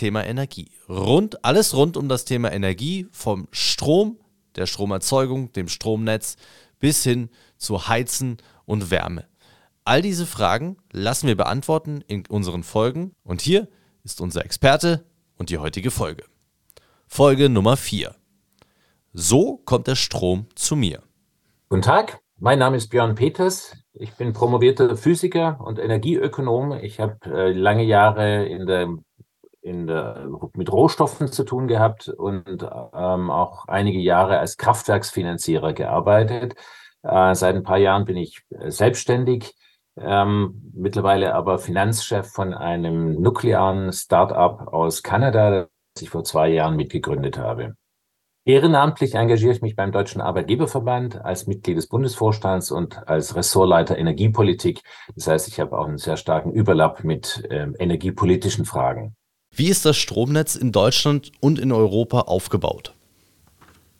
Thema Energie. Rund, alles rund um das Thema Energie, vom Strom, der Stromerzeugung, dem Stromnetz bis hin zu Heizen und Wärme. All diese Fragen lassen wir beantworten in unseren Folgen und hier ist unser Experte und die heutige Folge. Folge Nummer 4. So kommt der Strom zu mir. Guten Tag, mein Name ist Björn Peters. Ich bin promovierter Physiker und Energieökonom. Ich habe äh, lange Jahre in der in der, mit Rohstoffen zu tun gehabt und ähm, auch einige Jahre als Kraftwerksfinanzierer gearbeitet. Äh, seit ein paar Jahren bin ich äh, selbstständig, ähm, mittlerweile aber Finanzchef von einem nuklearen Start-up aus Kanada, das ich vor zwei Jahren mitgegründet habe. Ehrenamtlich engagiere ich mich beim Deutschen Arbeitgeberverband als Mitglied des Bundesvorstands und als Ressortleiter Energiepolitik. Das heißt, ich habe auch einen sehr starken Überlapp mit äh, energiepolitischen Fragen. Wie ist das Stromnetz in Deutschland und in Europa aufgebaut?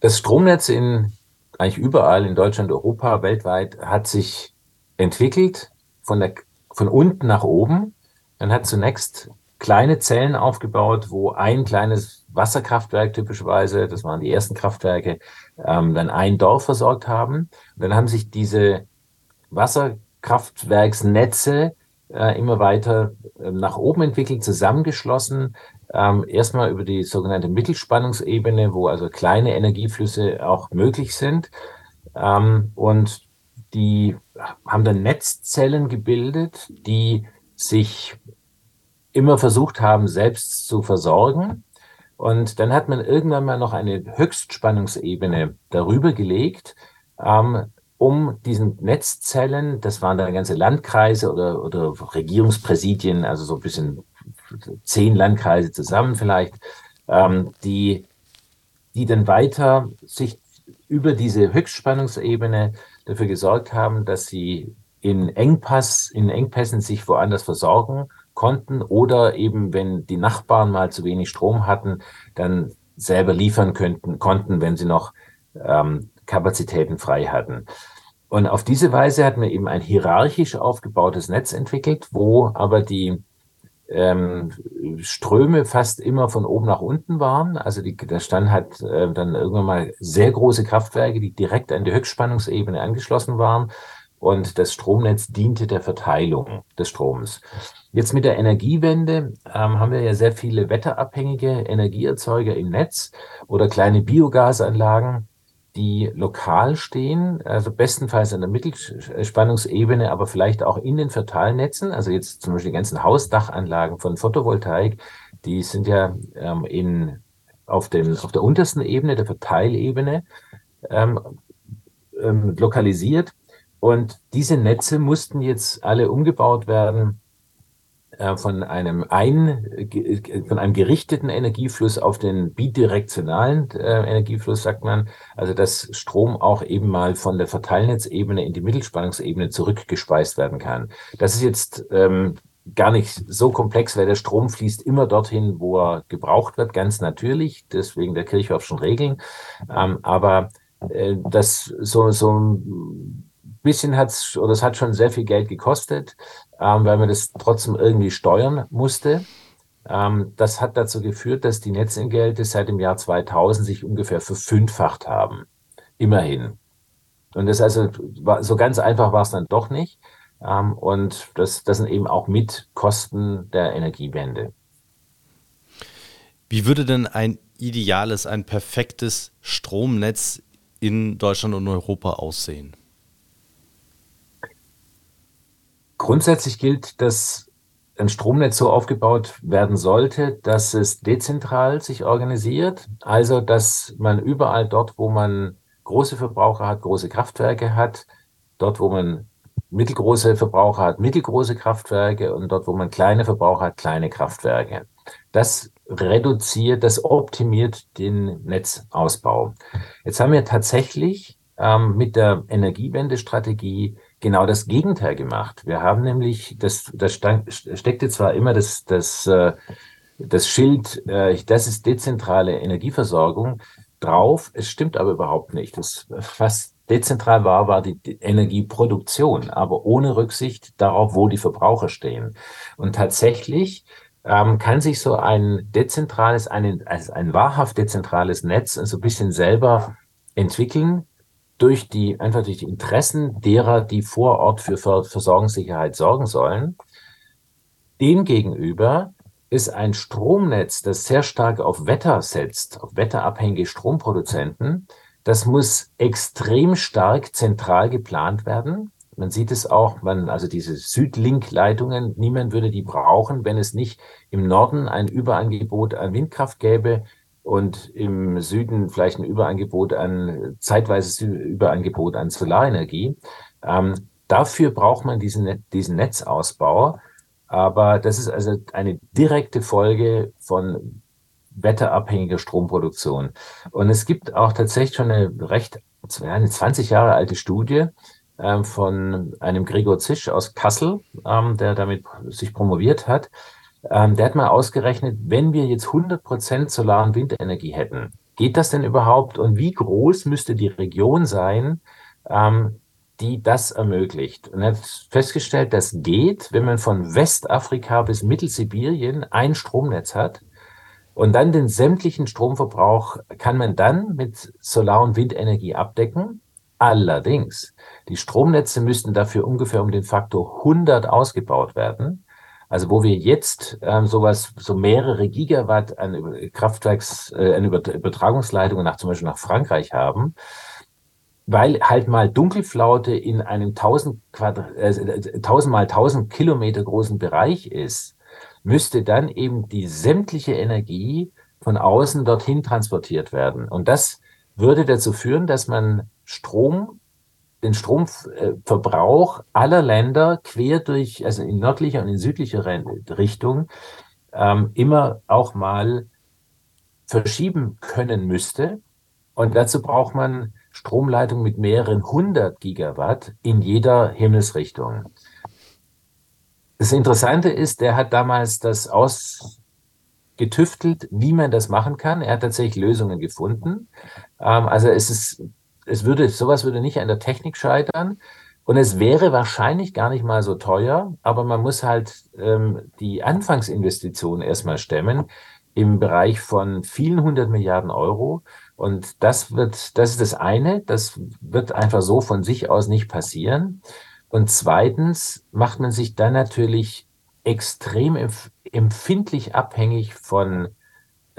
Das Stromnetz in eigentlich überall in Deutschland, Europa, weltweit hat sich entwickelt von, der, von unten nach oben. Man hat zunächst kleine Zellen aufgebaut, wo ein kleines Wasserkraftwerk typischerweise, das waren die ersten Kraftwerke, ähm, dann ein Dorf versorgt haben. Und dann haben sich diese Wasserkraftwerksnetze äh, immer weiter äh, nach oben entwickelt, zusammengeschlossen. Ähm, erstmal über die sogenannte Mittelspannungsebene, wo also kleine Energieflüsse auch möglich sind. Ähm, und die haben dann Netzzellen gebildet, die sich immer versucht haben, selbst zu versorgen. Und dann hat man irgendwann mal noch eine Höchstspannungsebene darüber gelegt, ähm, um diesen Netzzellen, das waren dann ganze Landkreise oder, oder Regierungspräsidien, also so ein bisschen zehn Landkreise zusammen vielleicht, ähm, die, die dann weiter sich über diese Höchstspannungsebene dafür gesorgt haben, dass sie in Engpass, in Engpässen sich woanders versorgen konnten oder eben, wenn die Nachbarn mal zu wenig Strom hatten, dann selber liefern könnten, konnten, wenn sie noch ähm, Kapazitäten frei hatten. Und auf diese Weise hat man eben ein hierarchisch aufgebautes Netz entwickelt, wo aber die ähm, Ströme fast immer von oben nach unten waren. Also die, der Stand hat äh, dann irgendwann mal sehr große Kraftwerke, die direkt an die Höchstspannungsebene angeschlossen waren. Und das Stromnetz diente der Verteilung des Stroms. Jetzt mit der Energiewende ähm, haben wir ja sehr viele wetterabhängige Energieerzeuger im Netz oder kleine Biogasanlagen, die lokal stehen, also bestenfalls an der Mittelspannungsebene, aber vielleicht auch in den Verteilnetzen, also jetzt zum Beispiel die ganzen Hausdachanlagen von Photovoltaik, die sind ja ähm, in, auf, den, auf der untersten Ebene, der Verteilebene, ähm, ähm, lokalisiert. Und diese Netze mussten jetzt alle umgebaut werden von einem ein, von einem gerichteten Energiefluss auf den bidirektionalen äh, Energiefluss, sagt man. Also dass Strom auch eben mal von der Verteilnetzebene in die Mittelspannungsebene zurückgespeist werden kann. Das ist jetzt ähm, gar nicht so komplex, weil der Strom fließt immer dorthin, wo er gebraucht wird, ganz natürlich, deswegen der Kirchhoffschen Regeln. Ähm, aber äh, das so, so bisschen hat's oder es hat schon sehr viel Geld gekostet, ähm, weil man das trotzdem irgendwie steuern musste. Ähm, das hat dazu geführt, dass die Netzentgelte seit dem Jahr 2000 sich ungefähr verfünffacht haben. Immerhin. Und das also so ganz einfach war es dann doch nicht. Ähm, und das, das sind eben auch mit Kosten der Energiewende. Wie würde denn ein ideales, ein perfektes Stromnetz in Deutschland und Europa aussehen? Grundsätzlich gilt, dass ein Stromnetz so aufgebaut werden sollte, dass es dezentral sich organisiert. Also, dass man überall dort, wo man große Verbraucher hat, große Kraftwerke hat, dort, wo man mittelgroße Verbraucher hat, mittelgroße Kraftwerke und dort, wo man kleine Verbraucher hat, kleine Kraftwerke. Das reduziert, das optimiert den Netzausbau. Jetzt haben wir tatsächlich ähm, mit der Energiewendestrategie genau das Gegenteil gemacht. Wir haben nämlich, das, das steckte zwar immer das, das, äh, das Schild, äh, das ist dezentrale Energieversorgung drauf, es stimmt aber überhaupt nicht. Das, was dezentral war, war die Energieproduktion, aber ohne Rücksicht darauf, wo die Verbraucher stehen. Und tatsächlich ähm, kann sich so ein dezentrales, ein, also ein wahrhaft dezentrales Netz so ein bisschen selber entwickeln durch die, einfach durch die Interessen derer, die vor Ort für Versorgungssicherheit sorgen sollen. Demgegenüber ist ein Stromnetz, das sehr stark auf Wetter setzt, auf wetterabhängige Stromproduzenten, das muss extrem stark zentral geplant werden. Man sieht es auch, man, also diese Südlink-Leitungen, niemand würde die brauchen, wenn es nicht im Norden ein Überangebot an Windkraft gäbe und im Süden vielleicht ein Überangebot an, zeitweise Überangebot an Solarenergie. Ähm, dafür braucht man diesen, diesen Netzausbau. Aber das ist also eine direkte Folge von wetterabhängiger Stromproduktion. Und es gibt auch tatsächlich schon eine recht, eine 20 Jahre alte Studie ähm, von einem Gregor Zisch aus Kassel, ähm, der damit sich promoviert hat. Ähm, der hat mal ausgerechnet, wenn wir jetzt 100 Prozent Solar- und Windenergie hätten, geht das denn überhaupt? Und wie groß müsste die Region sein, ähm, die das ermöglicht. Und er hat festgestellt, das geht, wenn man von Westafrika bis Mittelsibirien ein Stromnetz hat. Und dann den sämtlichen Stromverbrauch kann man dann mit Solar- und Windenergie abdecken. Allerdings, die Stromnetze müssten dafür ungefähr um den Faktor 100 ausgebaut werden. Also wo wir jetzt ähm, sowas, so mehrere Gigawatt an Kraftwerks, äh, an Übertragungsleitungen nach zum Beispiel nach Frankreich haben, weil halt mal Dunkelflaute in einem 1000 Quadrat, äh, 1000 mal 1000 Kilometer großen Bereich ist, müsste dann eben die sämtliche Energie von außen dorthin transportiert werden. Und das würde dazu führen, dass man Strom, den Stromverbrauch aller Länder quer durch, also in nördlicher und in südlicher Richtung, ähm, immer auch mal verschieben können müsste. Und dazu braucht man Stromleitungen mit mehreren hundert Gigawatt in jeder Himmelsrichtung. Das Interessante ist, der hat damals das ausgetüftelt, wie man das machen kann. Er hat tatsächlich Lösungen gefunden. Ähm, also es ist, es würde, sowas würde nicht an der Technik scheitern. Und es wäre wahrscheinlich gar nicht mal so teuer, aber man muss halt ähm, die Anfangsinvestition erstmal stemmen im Bereich von vielen hundert Milliarden Euro. Und das wird, das ist das eine, das wird einfach so von sich aus nicht passieren. Und zweitens macht man sich dann natürlich extrem empfindlich abhängig von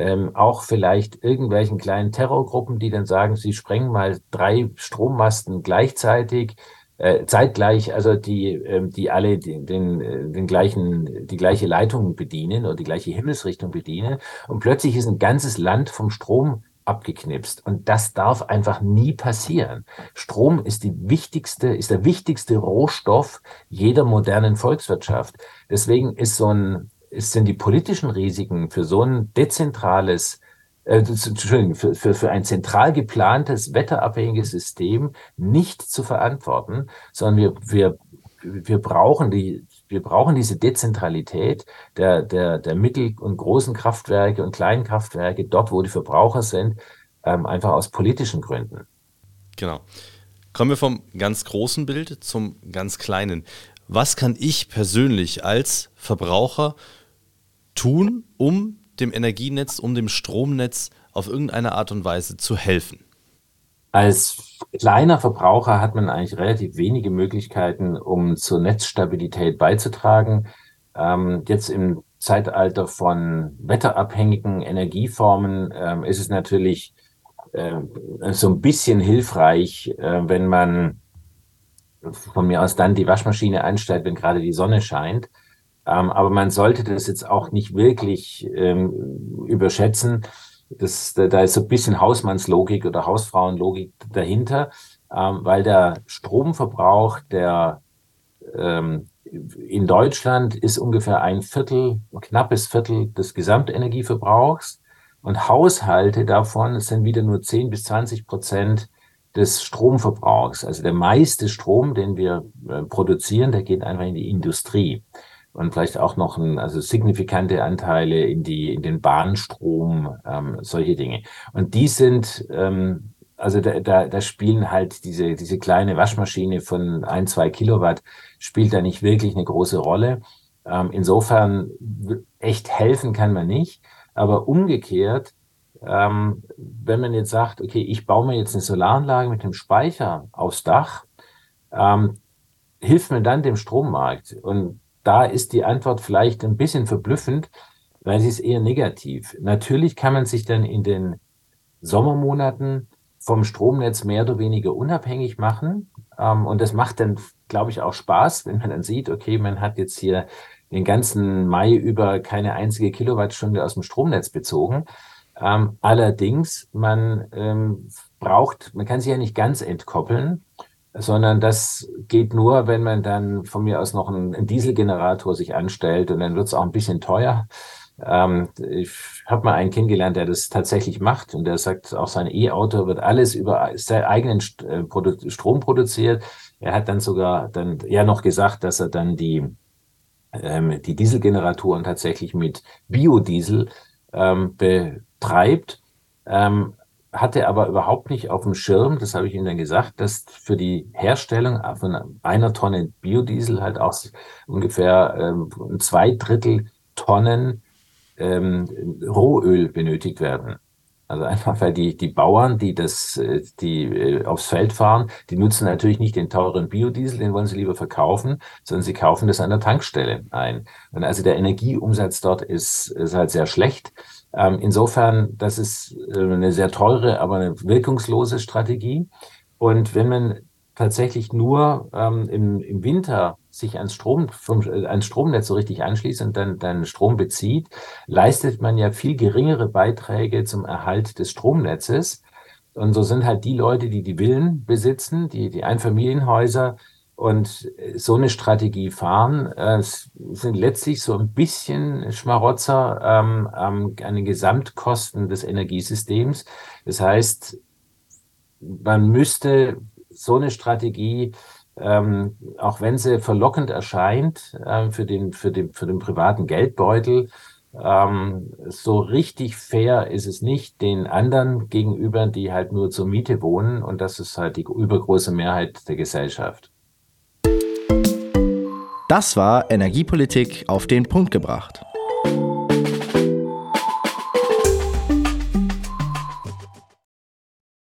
ähm, auch vielleicht irgendwelchen kleinen Terrorgruppen, die dann sagen, sie sprengen mal drei Strommasten gleichzeitig, äh, zeitgleich, also die, äh, die alle den, den, äh, den gleichen, die gleiche Leitung bedienen oder die gleiche Himmelsrichtung bedienen. Und plötzlich ist ein ganzes Land vom Strom abgeknipst. Und das darf einfach nie passieren. Strom ist die wichtigste, ist der wichtigste Rohstoff jeder modernen Volkswirtschaft. Deswegen ist so ein, sind die politischen Risiken für so ein dezentrales äh, Entschuldigung, für, für, für ein zentral geplantes, wetterabhängiges System nicht zu verantworten, sondern wir, wir, wir brauchen die, wir brauchen diese Dezentralität der, der, der mittel- und großen Kraftwerke und kleinen Kraftwerke, dort, wo die Verbraucher sind, ähm, einfach aus politischen Gründen. Genau. Kommen wir vom ganz großen Bild zum ganz kleinen. Was kann ich persönlich als Verbraucher tun, um dem Energienetz, um dem Stromnetz auf irgendeine Art und Weise zu helfen? Als kleiner Verbraucher hat man eigentlich relativ wenige Möglichkeiten, um zur Netzstabilität beizutragen. Ähm, jetzt im Zeitalter von wetterabhängigen Energieformen ähm, ist es natürlich äh, so ein bisschen hilfreich, äh, wenn man von mir aus dann die Waschmaschine einstellt, wenn gerade die Sonne scheint. Ähm, aber man sollte das jetzt auch nicht wirklich ähm, überschätzen. Das, da, ist so ein bisschen Hausmannslogik oder Hausfrauenlogik dahinter, ähm, weil der Stromverbrauch, der in Deutschland ist ungefähr ein Viertel, knappes Viertel des Gesamtenergieverbrauchs. Und Haushalte davon sind wieder nur 10 bis 20 Prozent des Stromverbrauchs. Also der meiste Strom, den wir äh, produzieren, der geht einfach in die Industrie und vielleicht auch noch ein, also signifikante Anteile in die in den Bahnstrom, ähm, solche Dinge. Und die sind ähm, also da, da, da spielen halt diese, diese kleine Waschmaschine von ein, zwei Kilowatt spielt da nicht wirklich eine große Rolle. Ähm, insofern echt helfen kann man nicht. Aber umgekehrt, ähm, wenn man jetzt sagt, okay, ich baue mir jetzt eine Solaranlage mit dem Speicher aufs Dach, ähm, hilft mir dann dem Strommarkt? Und da ist die Antwort vielleicht ein bisschen verblüffend, weil sie ist eher negativ. Natürlich kann man sich dann in den Sommermonaten vom Stromnetz mehr oder weniger unabhängig machen. Ähm, und das macht dann, glaube ich, auch Spaß, wenn man dann sieht, okay, man hat jetzt hier den ganzen Mai über keine einzige Kilowattstunde aus dem Stromnetz bezogen. Ähm, allerdings, man ähm, braucht, man kann sich ja nicht ganz entkoppeln, sondern das geht nur, wenn man dann von mir aus noch einen, Dieselgenerator sich anstellt und dann wird es auch ein bisschen teuer. Ähm, ich habe mal einen kennengelernt, der das tatsächlich macht und der sagt, auch sein E-Auto wird alles über seinen eigenen äh, Strom produziert. Er hat dann sogar dann ja noch gesagt, dass er dann die, ähm, die Dieselgeneratoren tatsächlich mit Biodiesel ähm, betreibt. Ähm, hatte aber überhaupt nicht auf dem Schirm, das habe ich Ihnen dann gesagt, dass für die Herstellung von einer Tonne Biodiesel halt auch ungefähr ähm, zwei Drittel Tonnen ähm, Rohöl benötigt werden. Also einfach, weil die, die Bauern, die das, äh, die äh, aufs Feld fahren, die nutzen natürlich nicht den teuren Biodiesel, den wollen sie lieber verkaufen, sondern sie kaufen das an der Tankstelle ein. Und also der Energieumsatz dort ist, ist halt sehr schlecht. Ähm, insofern, das ist äh, eine sehr teure, aber eine wirkungslose Strategie. Und wenn man tatsächlich nur ähm, im, im Winter sich ans, Strom, vom, äh, ans Stromnetz so richtig anschließt und dann, dann Strom bezieht, leistet man ja viel geringere Beiträge zum Erhalt des Stromnetzes. Und so sind halt die Leute, die die Villen besitzen, die, die Einfamilienhäuser und so eine Strategie fahren, äh, sind letztlich so ein bisschen Schmarotzer ähm, an den Gesamtkosten des Energiesystems. Das heißt, man müsste so eine Strategie ähm, auch wenn sie verlockend erscheint äh, für, den, für, den, für den privaten Geldbeutel, ähm, so richtig fair ist es nicht den anderen gegenüber, die halt nur zur Miete wohnen. Und das ist halt die übergroße Mehrheit der Gesellschaft. Das war Energiepolitik auf den Punkt gebracht.